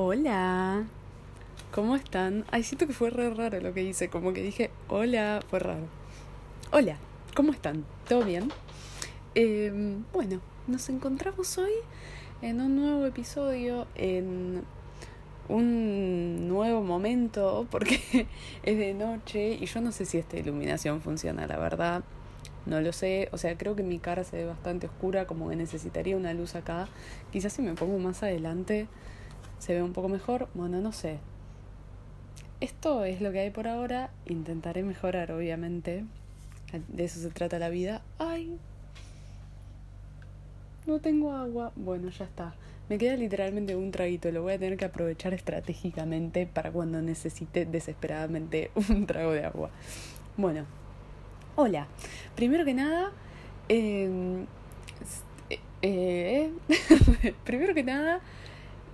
Hola, ¿cómo están? Ay, siento que fue re raro lo que hice, como que dije hola, fue raro. Hola, ¿cómo están? ¿Todo bien? Em, bueno, nos encontramos hoy en un nuevo episodio, en un nuevo momento, porque es de noche y yo no sé si esta iluminación funciona, la verdad. No lo sé, o sea, creo que mi cara se ve bastante oscura, como que necesitaría una luz acá. Quizás si me pongo más adelante se ve un poco mejor. Bueno, no sé. Esto es lo que hay por ahora. Intentaré mejorar, obviamente. De eso se trata la vida. ¡Ay! No tengo agua. Bueno, ya está. Me queda literalmente un traguito. Lo voy a tener que aprovechar estratégicamente para cuando necesite desesperadamente un trago de agua. Bueno, hola. Primero que nada, em, eh, eh, primero que nada,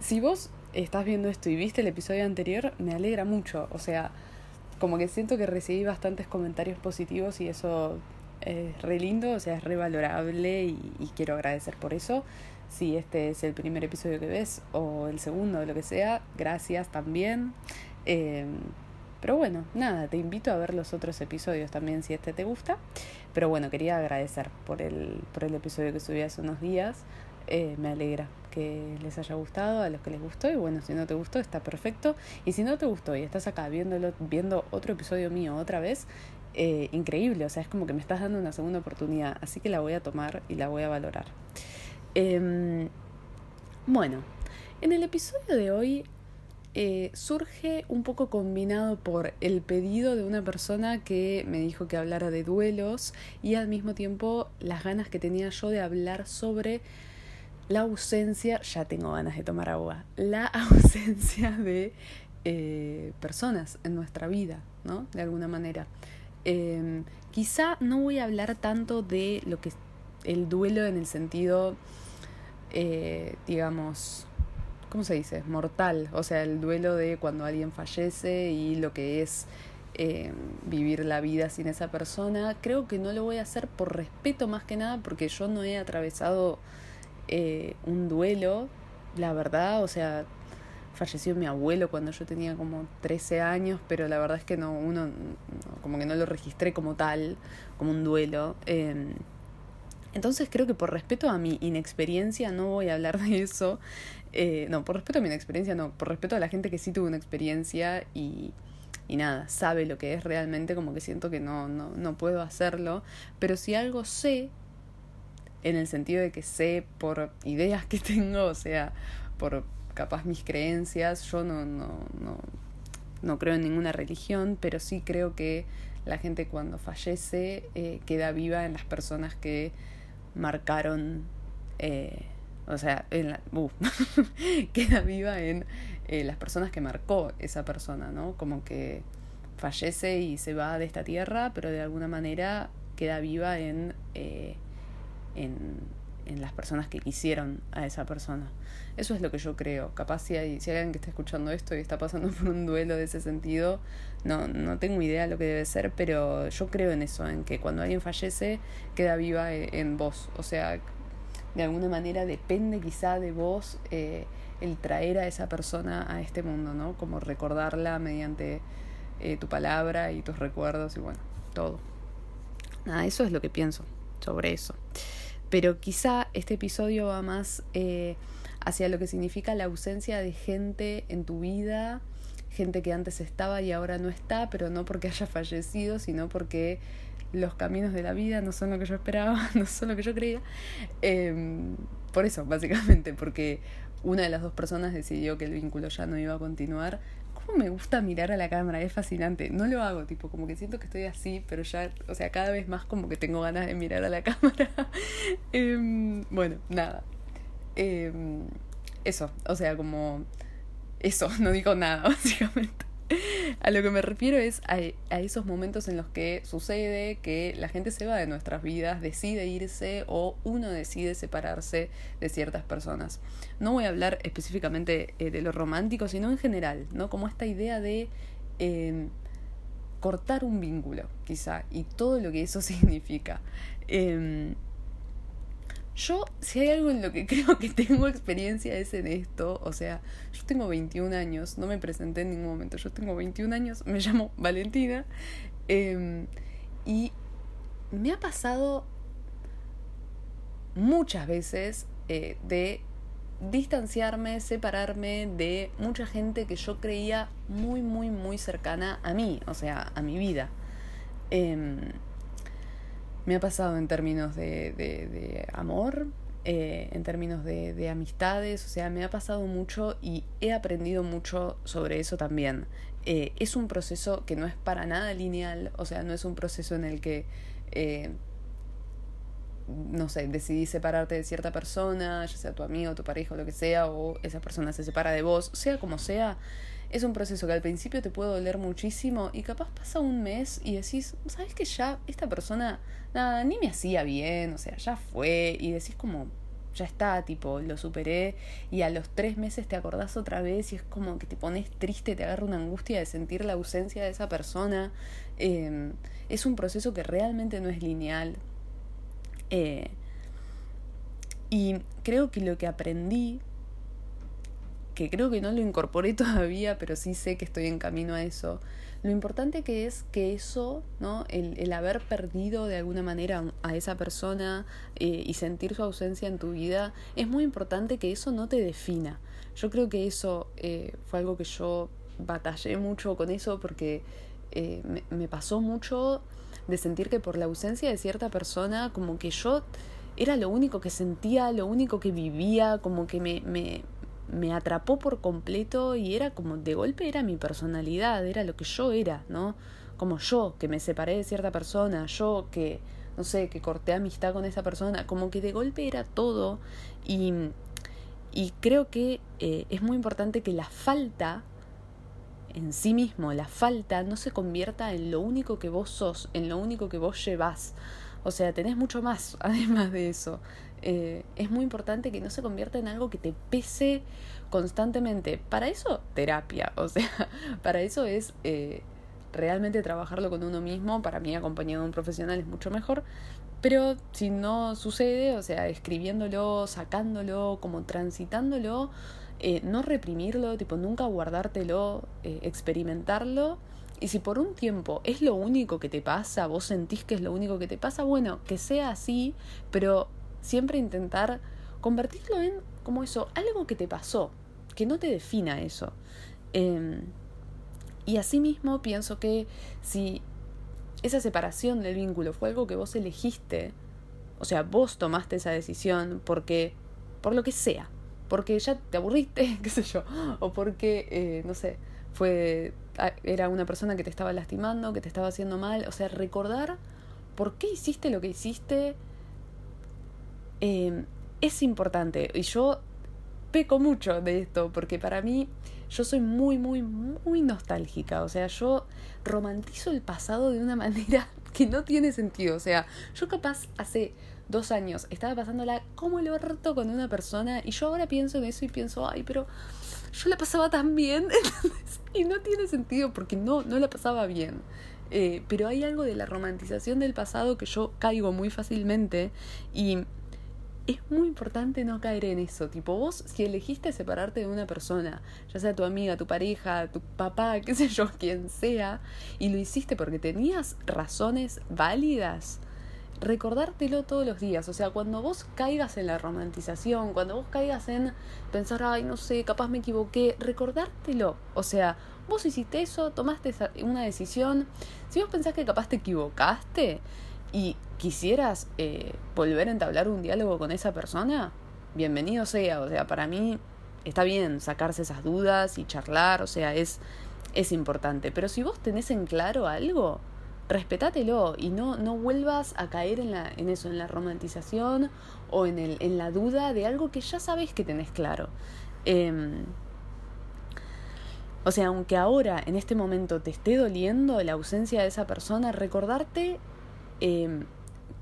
si vos estás viendo esto y viste el episodio anterior, me alegra mucho. O sea, como que siento que recibí bastantes comentarios positivos y eso es re lindo, o sea, es re valorable y, quiero agradecer por eso. Si este es el primer episodio que ves o el segundo o lo que sea, gracias también. Em, pero bueno, nada, te invito a ver los otros episodios también si este te gusta. Pero bueno, quería agradecer por el, por el episodio que subí hace unos días. Eh, me alegra que les haya gustado, a los que les gustó, y bueno, si no te gustó, está perfecto. Y si no te gustó y estás acá viéndolo, viendo otro episodio mío otra vez, eh, increíble, o sea, es como que me estás dando una segunda oportunidad, así que la voy a tomar y la voy a valorar. Em, bueno, en el episodio de hoy eh, surge un poco combinado por el pedido de una persona que me dijo que hablara de duelos y al mismo tiempo las ganas que tenía yo de hablar sobre la ausencia, ya tengo ganas de tomar agua, la ausencia de eh, personas en nuestra vida, ¿no? De alguna manera. Em, quizá no voy a hablar tanto de lo que el duelo en el sentido, eh, digamos, ¿cómo se dice? Mortal, o sea, el duelo de cuando alguien fallece y lo que es em, vivir la vida sin esa persona. Creo que no lo voy a hacer por respeto más que nada, porque yo no he atravesado eh, un duelo, la verdad, o sea, falleció mi abuelo cuando yo tenía como 13 años, pero la verdad es que no, uno, como que no lo registré como tal, como un duelo. Em, entonces creo que por respeto a mi inexperiencia no voy a hablar de eso. Eh, no, por respeto a mi inexperiencia no, por respeto a la gente que sí tuvo una experiencia y, y nada, sabe lo que es realmente, como que siento que no, no, no puedo hacerlo. Pero si algo sé, en el sentido de que sé por ideas que tengo, o sea, por capaz mis creencias, yo no, no, no, no creo en ninguna religión, pero sí creo que la gente cuando fallece eh, queda viva en las personas que marcaron, eh, o sea, en la, uh, queda viva en eh, las personas que marcó esa persona, ¿no? Como que fallece y se va de esta tierra, pero de alguna manera queda viva en en, en las personas que quisieron a esa persona. Eso es lo que yo creo. Capaz si hay, si alguien que está escuchando esto y está pasando por un duelo de ese sentido, no, no tengo idea de lo que debe ser, pero yo creo en eso, en que cuando alguien fallece queda viva e, en, vos. O sea, de alguna manera depende quizá de vos eh, el traer a esa persona a este mundo, ¿no? Como recordarla mediante eh, tu palabra y tus recuerdos y bueno, todo. Nada, eso es lo que pienso sobre eso pero quizá este episodio va más eh, hacia lo que significa la ausencia de gente en tu vida, gente que antes estaba y ahora no está, pero no porque haya fallecido, sino porque los caminos de la vida no son lo que yo esperaba, no son lo que yo creía. Em, por eso, básicamente, porque una de las dos personas decidió que el vínculo ya no iba a continuar me gusta mirar a la cámara? Es fascinante. No lo hago, tipo, como que siento que estoy así, pero ya, o sea, cada vez más como que tengo ganas de mirar a la cámara. Em, bueno, nada. Em, eso, o sea, como... Eso, no digo nada, básicamente. A lo que me refiero es a, esos momentos en los que sucede que la gente se va de nuestras vidas, decide irse o uno decide separarse de ciertas personas. No voy a hablar específicamente eh, de lo romántico, sino en general, ¿no? Como esta idea de em, cortar un vínculo, quizá, y todo lo que eso significa. Em, yo, si hay algo en lo que creo que tengo experiencia es en esto. O sea, yo tengo 21 años, no me presenté en ningún momento. Yo tengo 21 años, me llamo Valentina. Em, y me ha pasado muchas veces eh, de distanciarme, separarme de mucha gente que yo creía muy, muy, muy cercana a mí, o sea, a mi vida. Em, me ha pasado en términos de, de, amor, eh, en términos de, de, amistades, o sea, me ha pasado mucho y he aprendido mucho sobre eso también. Eh, es un proceso que no es para nada lineal, o sea, no es un proceso en el que, eh, no sé, decidís separarte de cierta persona, ya sea tu amigo, tu pareja o lo que sea, o esa persona se separa de vos, sea como sea, es un proceso que al principio te puede doler muchísimo y capaz pasa un mes y decís, ¿sabes que ya esta persona, nada, ni me hacía bien, o sea, ya fue, y decís como, ya está, tipo, lo superé y a los tres meses te acordás otra vez y es como que te pones triste, te agarra una angustia de sentir la ausencia de esa persona. Em, es un proceso que realmente no es lineal. Eh, y creo que lo que aprendí, que creo que no lo incorporé todavía, pero sí sé que estoy en camino a eso, lo importante que es que eso, ¿no? El, el haber perdido de alguna manera a esa persona eh, y sentir su ausencia en tu vida, es muy importante que eso no te defina. Yo creo que eso eh, fue algo que yo batallé mucho con eso porque eh, me, me pasó mucho de sentir que por la ausencia de cierta persona, como que yo era lo único que sentía, lo único que vivía, como que me, me, me atrapó por completo y era como de golpe era mi personalidad, era lo que yo era, ¿no? Como yo, que me separé de cierta persona, yo que, no sé, que corté amistad con esa persona, como que de golpe era todo y, y creo que eh, es muy importante que la falta en sí mismo, la falta no se convierta en lo único que vos sos, en lo único que vos llevas. O sea, tenés mucho más además de eso. Eh, es muy importante que no se convierta en algo que te pese constantemente. Para eso, terapia. O sea, para eso es eh, realmente trabajarlo con uno mismo. Para mí, acompañado de un profesional es mucho mejor. Pero si no sucede, o sea, escribiéndolo, sacándolo, como transitándolo, eh, no reprimirlo, tipo nunca guardártelo, experimentarlo. Y si por un tiempo es lo único que te pasa, vos sentís que es lo único que te pasa, bueno, que sea así, pero siempre intentar convertirlo en como eso, algo que te pasó, que no te defina eso. Eh, y asimismo pienso que si esa separación del vínculo fue algo que vos elegiste, o sea, vos tomaste esa decisión porque, por lo que sea, porque ya te aburriste, qué sé yo, o porque, eh, no sé, fue, ah, era una persona que te estaba lastimando, que te estaba haciendo mal, o sea, recordar por qué hiciste lo que hiciste Em, es importante. Y yo peco mucho de esto, porque para mí yo soy muy, muy, muy nostálgica. O sea, yo romantizo el pasado de una manera que no tiene sentido. O sea, yo capaz hace dos años estaba pasándola como el orto con una persona y yo ahora pienso en eso y pienso, ay, pero yo la pasaba tan bien. y no tiene sentido porque no, no la pasaba bien. Eh, pero hay algo de la romantización del pasado que yo caigo muy fácilmente y es muy importante no caer en eso. Tipo, vos, si elegiste separarte de una persona, ya sea tu amiga, tu pareja, tu papá, qué sé yo, quien sea, y lo hiciste porque tenías razones válidas, recordártelo todos los días. O sea, cuando vos caigas en la romantización, cuando vos caigas en pensar, ay, no sé, capaz me equivoqué, recordártelo. O sea, vos hiciste eso, tomaste una decisión. Si vos pensás que capaz te equivocaste, y quisieras eh, volver a entablar un diálogo con esa persona, bienvenido sea. O sea, para mí está bien sacarse esas dudas y charlar, o sea, es, es importante. Pero si vos tenés en claro algo, respetátelo y no, no vuelvas a caer en, la, en eso, en la romantización o en, el, en la duda de algo que ya sabés que tenés claro. Em, o sea, aunque ahora, en este momento, te esté doliendo la ausencia de esa persona, recordarte Em,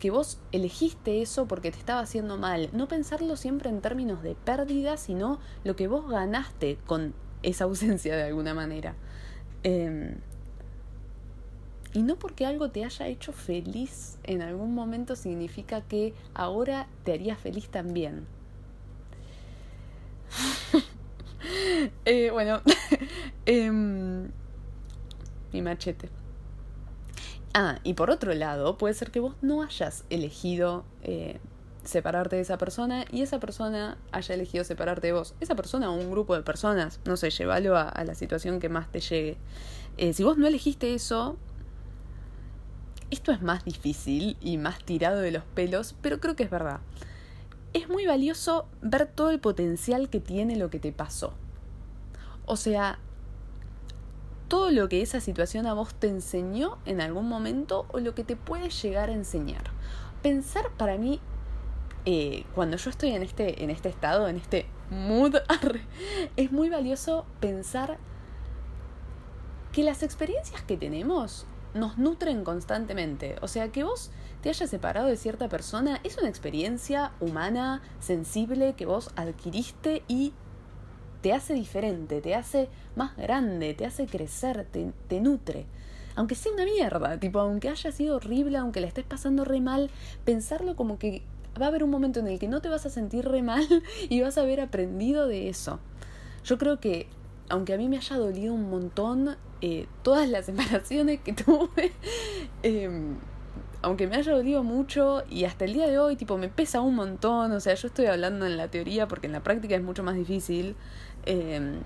que vos elegiste eso porque te estaba haciendo mal. No pensarlo siempre en términos de pérdida, sino lo que vos ganaste con esa ausencia de alguna manera. Em, Y no porque algo te haya hecho feliz en algún momento significa que ahora te haría feliz también. Eh, bueno, em, mi machete. Ah, y por otro lado, puede ser que vos no hayas elegido eh, separarte de esa persona y esa persona haya elegido separarte de vos. Esa persona o un grupo de personas, no sé, llévalo a, la situación que más te llegue. Eh, si vos no elegiste eso, esto es más difícil y más tirado de los pelos, pero creo que es verdad. Es muy valioso ver todo el potencial que tiene lo que te pasó. O sea, todo lo que esa situación a vos te enseñó en algún momento o lo que te puede llegar a enseñar. Pensar para mí, eh, cuando yo estoy en este, en este estado, en este mood, es muy valioso pensar que las experiencias que tenemos nos nutren constantemente. O sea, que vos te hayas separado de cierta persona es una experiencia humana, sensible, que vos adquiriste y te hace diferente, te hace más grande, te hace crecer, te, nutre. Aunque sea una mierda, tipo, aunque haya sido horrible, aunque la estés pasando re mal, pensarlo como que va a haber un momento en el que no te vas a sentir re mal y vas a haber aprendido de eso. Yo creo que, aunque a mí me haya dolido un montón eh, todas las separaciones que tuve, eh, aunque me haya dolido mucho y hasta el día de hoy, tipo, me pesa un montón, o sea, yo estoy hablando en la teoría porque en la práctica es mucho más difícil. Em,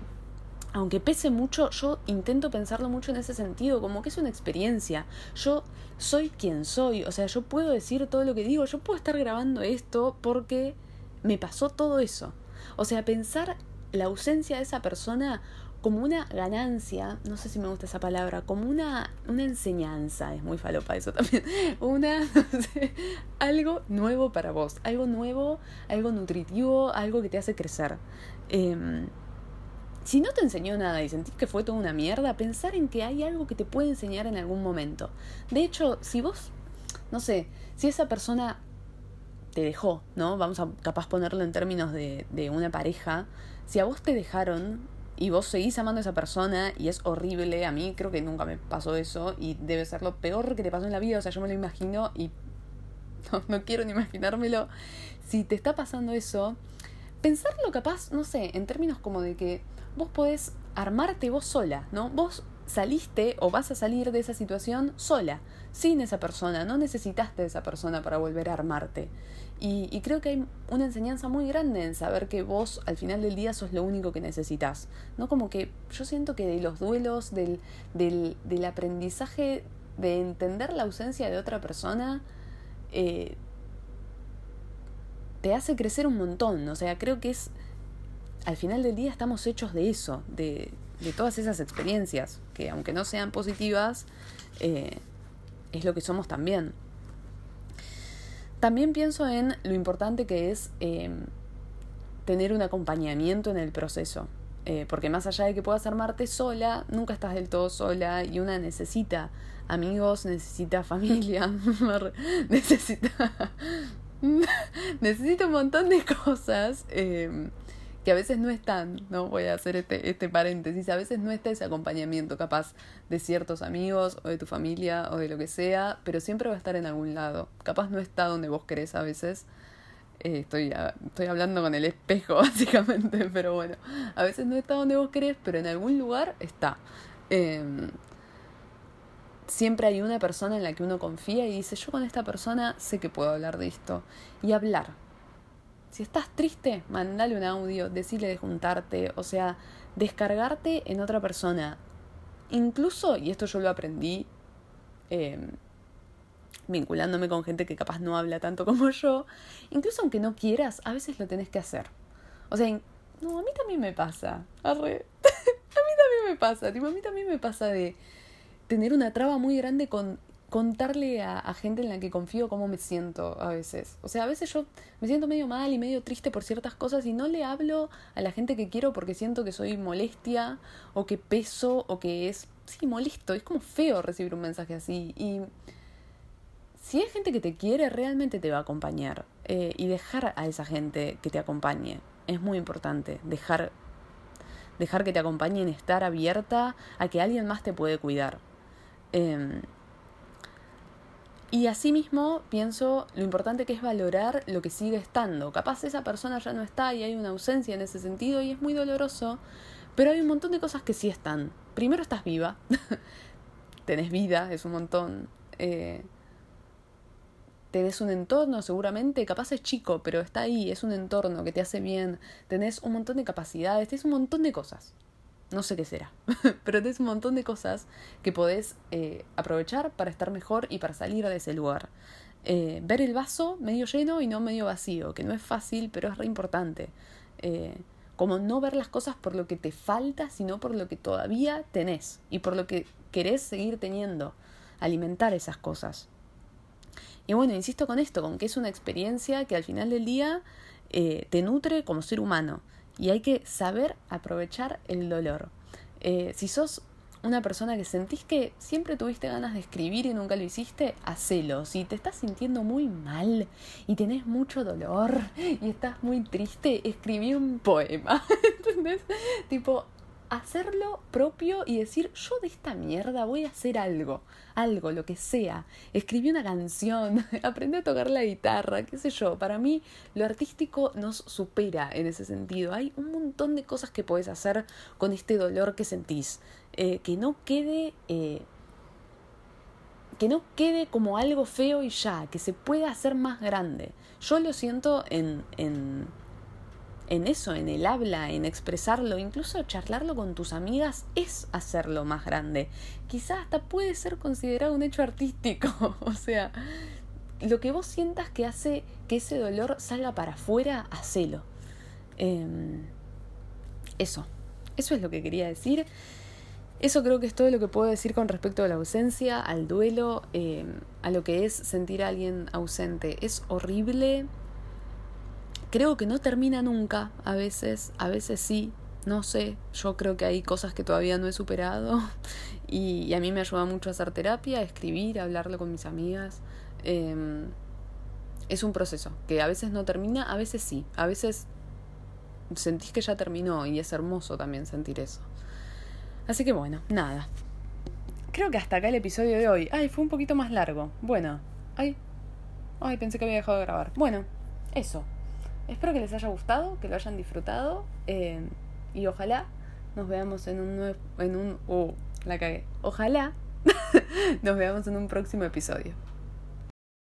aunque pese mucho, yo intento pensarlo mucho en ese sentido, como que es una experiencia. Yo soy quien soy, o sea, yo puedo decir todo lo que digo, yo puedo estar grabando esto porque me pasó todo eso. O sea, pensar la ausencia de esa persona como una ganancia, no sé si me gusta esa palabra, como una, una enseñanza, es muy falopa eso también, una, no sé, algo nuevo para vos, algo nuevo, algo nutritivo, algo que te hace crecer. Em, si no te enseñó nada y sentís que fue toda una mierda, pensar en que hay algo que te puede enseñar en algún momento. De hecho, si vos, no sé, si esa persona te dejó, ¿no? Vamos a capaz ponerlo en términos de, de una pareja, si a vos te dejaron, y vos seguís amando a esa persona y es horrible, a mí creo que nunca me pasó eso y debe ser lo peor que te pasó en la vida, o sea, yo me lo imagino y no, quiero ni imaginármelo. Si te está pasando eso, pensarlo capaz, no sé, en términos como de que vos podés armarte vos sola, ¿no? Vos saliste o vas a salir de esa situación sola, sin esa persona, no necesitaste esa persona para volver a armarte. Y, creo que hay una enseñanza muy grande en saber que vos al final del día sos lo único que necesitas. ¿No? Como que yo siento que de los duelos, del, del, del aprendizaje de entender la ausencia de otra persona, eh, te hace crecer un montón. O sea, creo que es. Al final del día estamos hechos de eso, de, todas esas experiencias, que aunque no sean positivas, eh, es lo que somos también. También pienso en lo importante que es em, tener un acompañamiento en el proceso. Eh, porque más allá de que puedas armarte sola, nunca estás del todo sola y una necesita amigos, necesita familia, necesita, necesita un montón de cosas em, que a veces no están, ¿no? Voy a hacer este, este paréntesis, a veces no está ese acompañamiento capaz de ciertos amigos o de tu familia o de lo que sea, pero siempre va a estar en algún lado. Capaz no está donde vos querés a veces. Eh, estoy, estoy hablando con el espejo, básicamente, pero bueno, a veces no está donde vos querés, pero en algún lugar está. Em, siempre hay una persona en la que uno confía y dice, yo con esta persona sé que puedo hablar de esto. Y hablar, si estás triste, mandale un audio, decirle de juntarte, o sea, descargarte en otra persona. Incluso, y esto yo lo aprendí em, vinculándome con gente que capaz no habla tanto como yo, incluso aunque no quieras, a veces lo tenés que hacer. O sea, no, a mí también me pasa. a mí también me pasa. Tipo, a mí también me pasa de tener una traba muy grande con contarle a, gente en la que confío cómo me siento a veces. O sea, a veces yo me siento medio mal y medio triste por ciertas cosas y no le hablo a la gente que quiero porque siento que soy molestia o que peso o que es, sí, molesto. Es como feo recibir un mensaje así. Y si hay gente que te quiere, realmente te va a acompañar. Eh, y dejar a esa gente que te acompañe. Es muy importante. Dejar, dejar que te acompañen, estar abierta a que alguien más te puede cuidar. Eh, Y asimismo pienso lo importante que es valorar lo que sigue estando. Capaz esa persona ya no está y hay una ausencia en ese sentido y es muy doloroso, pero hay un montón de cosas que sí están. Primero estás viva, tenés vida, es un montón. Eh, tenés un entorno seguramente, capaz es chico, pero está ahí, es un entorno que te hace bien, tenés un montón de capacidades, tenés un montón de cosas. No sé qué será, pero tenés un montón de cosas que podés eh, aprovechar para estar mejor y para salir de ese lugar. Eh, ver el vaso medio lleno y no medio vacío, que no es fácil, pero es re importante. Eh, como no ver las cosas por lo que te falta, sino por lo que todavía tenés y por lo que querés seguir teniendo. Alimentar esas cosas. Y bueno, insisto con esto, con que es una experiencia que al final del día te nutre como ser humano y hay que saber aprovechar el dolor. Eh, si sos una persona que sentís que siempre tuviste ganas de escribir y nunca lo hiciste, hacelo. Si te estás sintiendo muy mal y tenés mucho dolor y estás muy triste, escribí un poema. ¿Entendés? Tipo, hacerlo propio y decir, yo de esta mierda voy a hacer algo, algo, lo que sea. Escribí una canción, aprendí a tocar la guitarra, qué sé yo. Para mí lo artístico nos supera en ese sentido. Hay un montón de cosas que podés hacer con este dolor que sentís. Eh, que no quede... Eh, que no quede como algo feo y ya, que se pueda hacer más grande. Yo lo siento en, en en eso, en el habla, en expresarlo, incluso charlarlo con tus amigas es hacerlo más grande. Quizás hasta puede ser considerado un hecho artístico. o sea, lo que vos sientas que hace que ese dolor salga para afuera, hacelo. Em, eso, eso es lo que quería decir. Eso creo que es todo lo que puedo decir con respecto a la ausencia, al duelo, em, a lo que es sentir a alguien ausente. Es horrible, creo que no termina nunca, a veces, a veces sí, no sé, yo creo que hay cosas que todavía no he superado y, a mí me ayuda mucho a hacer terapia, a escribir, a hablarlo con mis amigas. Em, es un proceso que a veces no termina, a veces sí, a veces sentís que ya terminó y es hermoso también sentir eso. Así que bueno, nada. Creo que hasta acá el episodio de hoy. Ay, fue un poquito más largo. Bueno, ay, ay, pensé que había dejado de grabar. Bueno, eso. Espero que les haya gustado, que lo hayan disfrutado eh, y ojalá nos veamos en un nuevo, en un, oh, la cagué. Ojalá nos veamos en un próximo episodio.